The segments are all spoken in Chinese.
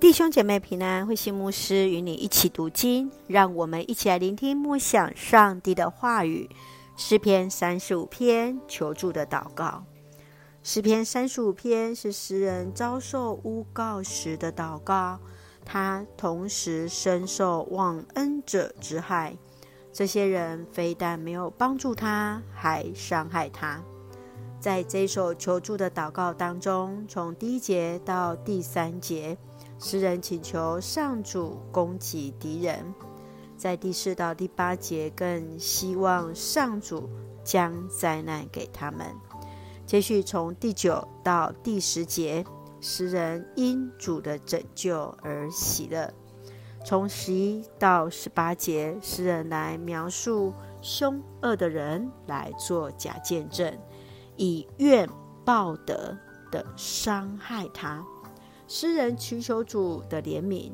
弟兄姐妹平安，慧心牧师与你一起读经，让我们一起来聆听默想上帝的话语。诗篇三十五篇求助的祷告。诗篇三十五篇是诗人遭受诬告时的祷告，他同时深受忘恩者之害。这些人非但没有帮助他，还伤害他。在这首求助的祷告当中，从第一节到第三节。诗人请求上主攻击敌人，在第四到第八节更希望上主将灾难给他们。接续从第九到第十节，诗人因主的拯救而喜乐。从十一到十八节，诗人来描述凶恶的人来做假见证，以怨报德的伤害他。诗人祈求主的怜悯，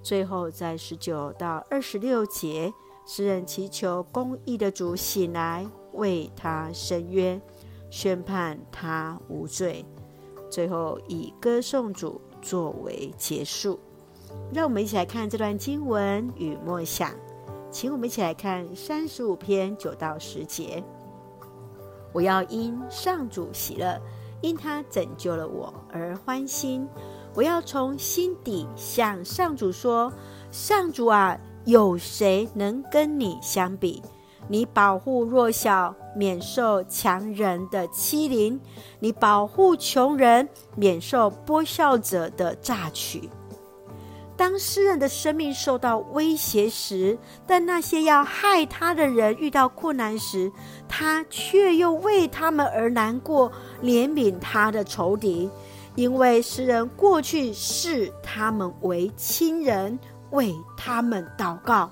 最后在十九到二十六节，诗人祈求公义的主醒来，为他伸冤，宣判他无罪。最后以歌颂主作为结束。让我们一起来看这段经文与默想，请我们一起来看三十五篇九到十节。我要因上主喜乐，因他拯救了我而欢心。我要从心底向上主说：“上主啊，有谁能跟你相比？你保护弱小，免受强人的欺凌；你保护穷人，免受剥削者的榨取。当诗人的生命受到威胁时，但那些要害他的人遇到困难时，他却又为他们而难过，怜悯他的仇敌。”因为诗人过去视他们为亲人，为他们祷告，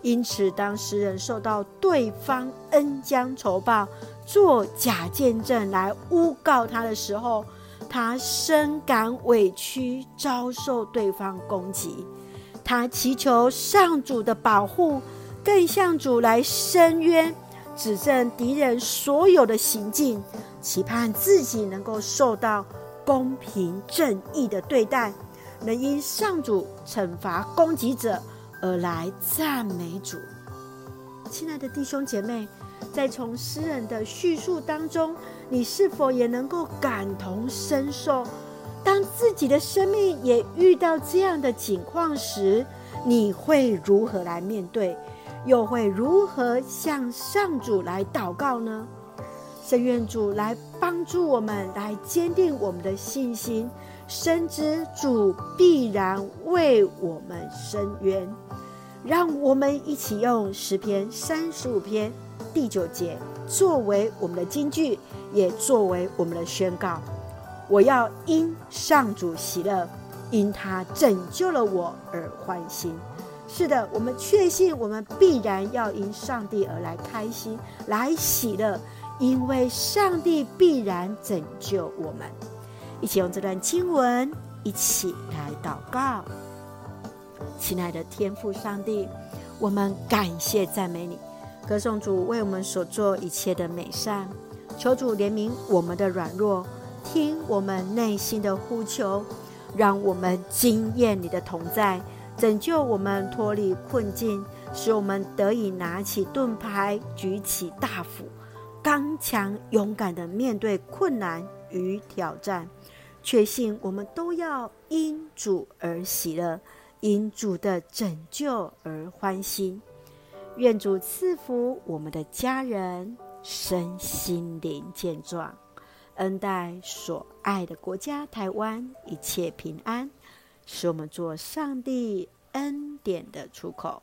因此当诗人受到对方恩将仇报、做假见证来诬告他的时候，他深感委屈，遭受对方攻击。他祈求上主的保护，更向主来申冤，指证敌人所有的行径，期盼自己能够受到。公平正义的对待，能因上主惩罚攻击者而来赞美主。亲爱的弟兄姐妹，在从诗人的叙述当中，你是否也能够感同身受？当自己的生命也遇到这样的境况时，你会如何来面对？又会如何向上主来祷告呢？圣愿主来帮助我们，来坚定我们的信心，深知主必然为我们伸冤。让我们一起用诗篇三十五篇第九节作为我们的金句，也作为我们的宣告。我要因上主喜乐，因他拯救了我而欢心。是的，我们确信，我们必然要因上帝而来开心，来喜乐。因为上帝必然拯救我们，一起用这段经文一起来祷告。亲爱的天父上帝，我们感谢赞美你，歌颂主为我们所做一切的美善，求主怜悯我们的软弱，听我们内心的呼求，让我们经验你的同在，拯救我们脱离困境，使我们得以拿起盾牌，举起大斧。刚强勇敢的面对困难与挑战，确信我们都要因主而喜乐，因主的拯救而欢心。愿主赐福我们的家人身心灵健壮，恩待所爱的国家台湾一切平安，使我们做上帝恩典的出口。